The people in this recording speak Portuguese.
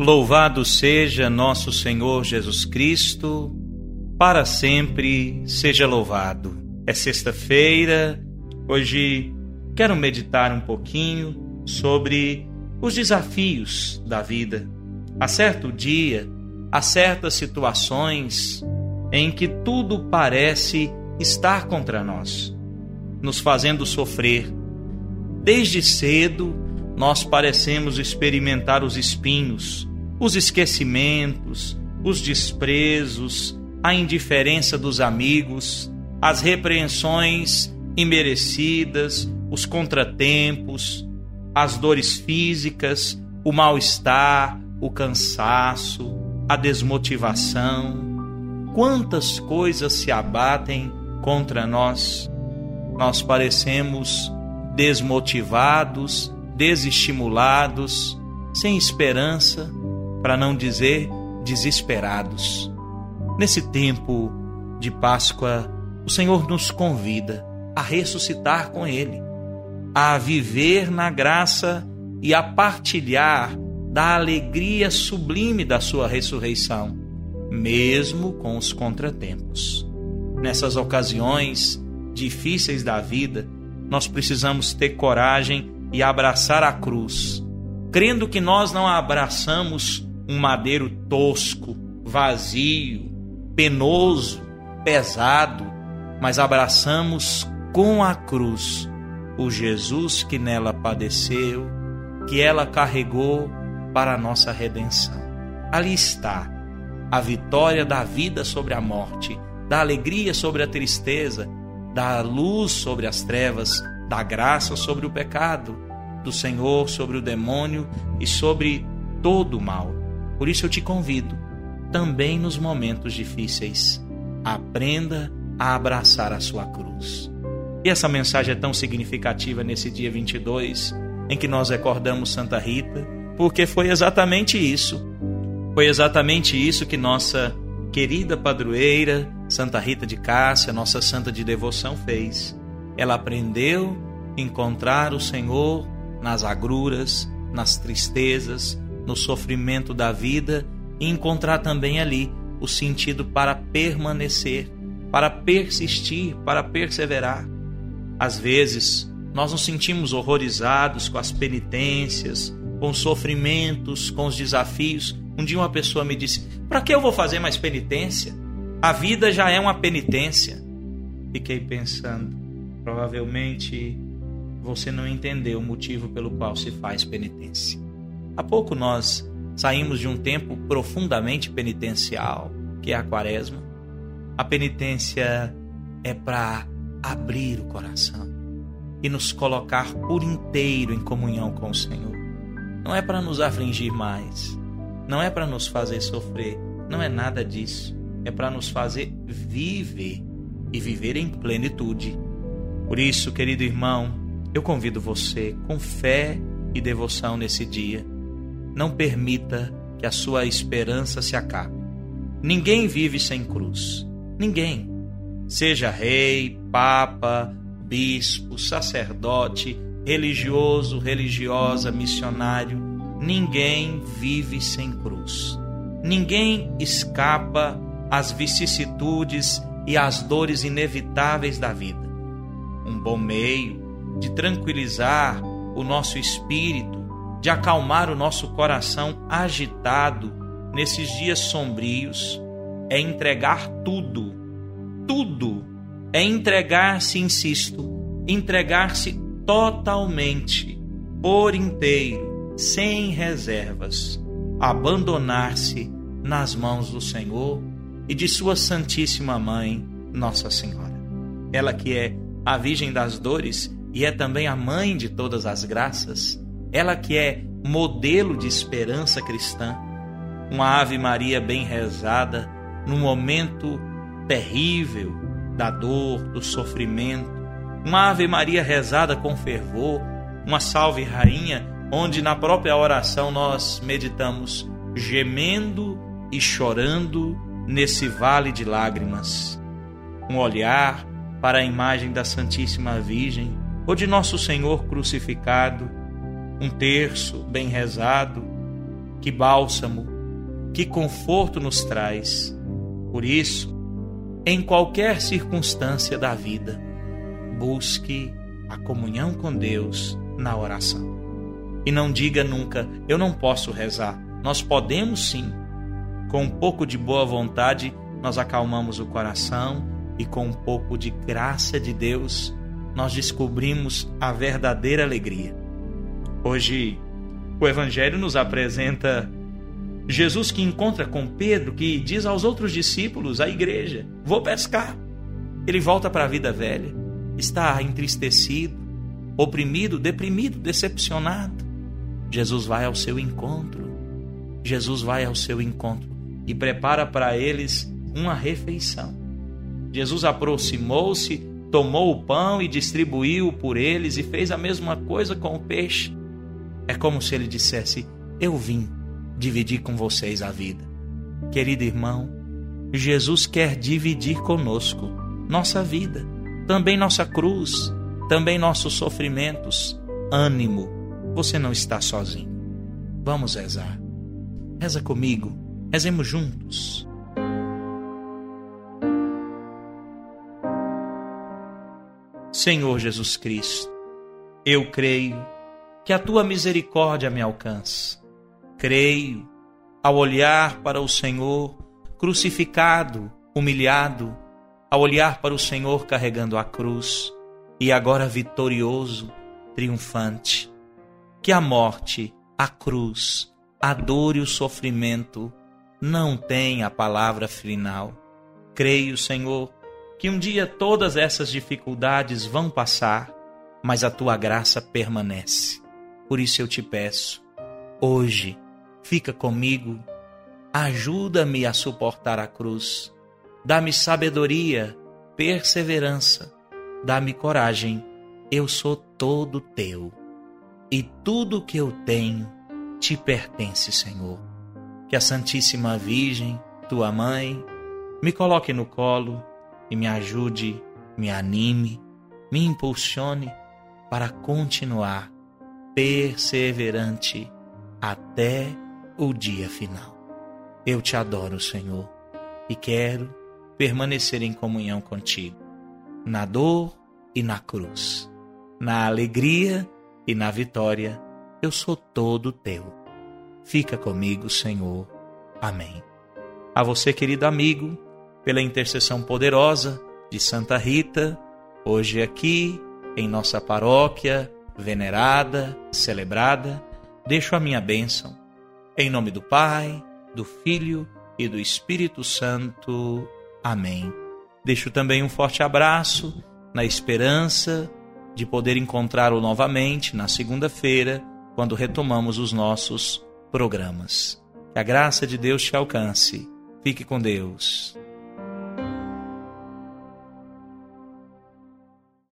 Louvado seja nosso Senhor Jesus Cristo, para sempre seja louvado. É sexta-feira, hoje quero meditar um pouquinho sobre os desafios da vida. Há certo dia, há certas situações em que tudo parece estar contra nós, nos fazendo sofrer. Desde cedo, nós parecemos experimentar os espinhos, os esquecimentos, os desprezos, a indiferença dos amigos, as repreensões imerecidas, os contratempos, as dores físicas, o mal-estar, o cansaço, a desmotivação. Quantas coisas se abatem contra nós? Nós parecemos desmotivados, desestimulados, sem esperança para não dizer desesperados. Nesse tempo de Páscoa, o Senhor nos convida a ressuscitar com Ele, a viver na graça e a partilhar da alegria sublime da Sua ressurreição, mesmo com os contratempos. Nessas ocasiões difíceis da vida, nós precisamos ter coragem e abraçar a cruz, crendo que nós não abraçamos um madeiro tosco, vazio, penoso, pesado, mas abraçamos com a cruz o Jesus que nela padeceu, que ela carregou para a nossa redenção. Ali está a vitória da vida sobre a morte, da alegria sobre a tristeza, da luz sobre as trevas, da graça sobre o pecado, do Senhor sobre o demônio e sobre todo o mal. Por isso eu te convido, também nos momentos difíceis, aprenda a abraçar a sua cruz. E essa mensagem é tão significativa nesse dia 22, em que nós recordamos Santa Rita, porque foi exatamente isso. Foi exatamente isso que nossa querida padroeira, Santa Rita de Cássia, nossa santa de devoção, fez. Ela aprendeu a encontrar o Senhor nas agruras, nas tristezas, no sofrimento da vida e encontrar também ali o sentido para permanecer, para persistir, para perseverar. Às vezes, nós nos sentimos horrorizados com as penitências, com os sofrimentos, com os desafios. Um dia uma pessoa me disse: Para que eu vou fazer mais penitência? A vida já é uma penitência. Fiquei pensando, provavelmente você não entendeu o motivo pelo qual se faz penitência. Há pouco nós saímos de um tempo profundamente penitencial, que é a quaresma. A penitência é para abrir o coração e nos colocar por inteiro em comunhão com o Senhor. Não é para nos afligir mais, não é para nos fazer sofrer, não é nada disso. É para nos fazer viver e viver em plenitude. Por isso, querido irmão, eu convido você com fé e devoção nesse dia não permita que a sua esperança se acabe. Ninguém vive sem cruz. Ninguém. Seja rei, papa, bispo, sacerdote, religioso, religiosa, missionário, ninguém vive sem cruz. Ninguém escapa às vicissitudes e às dores inevitáveis da vida. Um bom meio de tranquilizar o nosso espírito de acalmar o nosso coração agitado nesses dias sombrios, é entregar tudo, tudo, é entregar-se, insisto, entregar-se totalmente, por inteiro, sem reservas, abandonar-se nas mãos do Senhor e de Sua Santíssima Mãe, Nossa Senhora. Ela que é a Virgem das Dores e é também a Mãe de todas as graças ela que é modelo de esperança cristã, uma Ave Maria bem rezada num momento terrível da dor, do sofrimento, uma Ave Maria rezada com fervor, uma Salve Rainha, onde na própria oração nós meditamos gemendo e chorando nesse vale de lágrimas. Um olhar para a imagem da Santíssima Virgem ou de Nosso Senhor crucificado, um terço bem rezado, que bálsamo, que conforto nos traz. Por isso, em qualquer circunstância da vida, busque a comunhão com Deus na oração. E não diga nunca, eu não posso rezar. Nós podemos sim. Com um pouco de boa vontade, nós acalmamos o coração e com um pouco de graça de Deus, nós descobrimos a verdadeira alegria. Hoje, o Evangelho nos apresenta Jesus que encontra com Pedro, que diz aos outros discípulos, à igreja: Vou pescar. Ele volta para a vida velha, está entristecido, oprimido, deprimido, decepcionado. Jesus vai ao seu encontro. Jesus vai ao seu encontro e prepara para eles uma refeição. Jesus aproximou-se, tomou o pão e distribuiu por eles e fez a mesma coisa com o peixe. É como se ele dissesse: Eu vim dividir com vocês a vida. Querido irmão, Jesus quer dividir conosco nossa vida, também nossa cruz, também nossos sofrimentos. Ânimo, você não está sozinho. Vamos rezar. Reza comigo, rezemos juntos. Senhor Jesus Cristo, eu creio que a tua misericórdia me alcança creio, ao olhar para o Senhor crucificado, humilhado, ao olhar para o Senhor carregando a cruz e agora vitorioso, triunfante, que a morte, a cruz, a dor e o sofrimento não têm a palavra final. Creio, Senhor, que um dia todas essas dificuldades vão passar, mas a tua graça permanece. Por isso eu te peço, hoje, fica comigo, ajuda-me a suportar a cruz, dá-me sabedoria, perseverança, dá-me coragem, eu sou todo teu. E tudo que eu tenho te pertence, Senhor. Que a Santíssima Virgem, tua mãe, me coloque no colo e me ajude, me anime, me impulsione para continuar perseverante até o dia final. Eu te adoro, Senhor, e quero permanecer em comunhão contigo, na dor e na cruz, na alegria e na vitória. Eu sou todo teu. Fica comigo, Senhor. Amém. A você, querido amigo, pela intercessão poderosa de Santa Rita, hoje aqui em nossa paróquia, venerada, celebrada, deixo a minha bênção em nome do Pai, do Filho e do Espírito Santo. Amém. Deixo também um forte abraço na esperança de poder encontrá-lo novamente na segunda-feira, quando retomamos os nossos programas. Que a graça de Deus te alcance. Fique com Deus.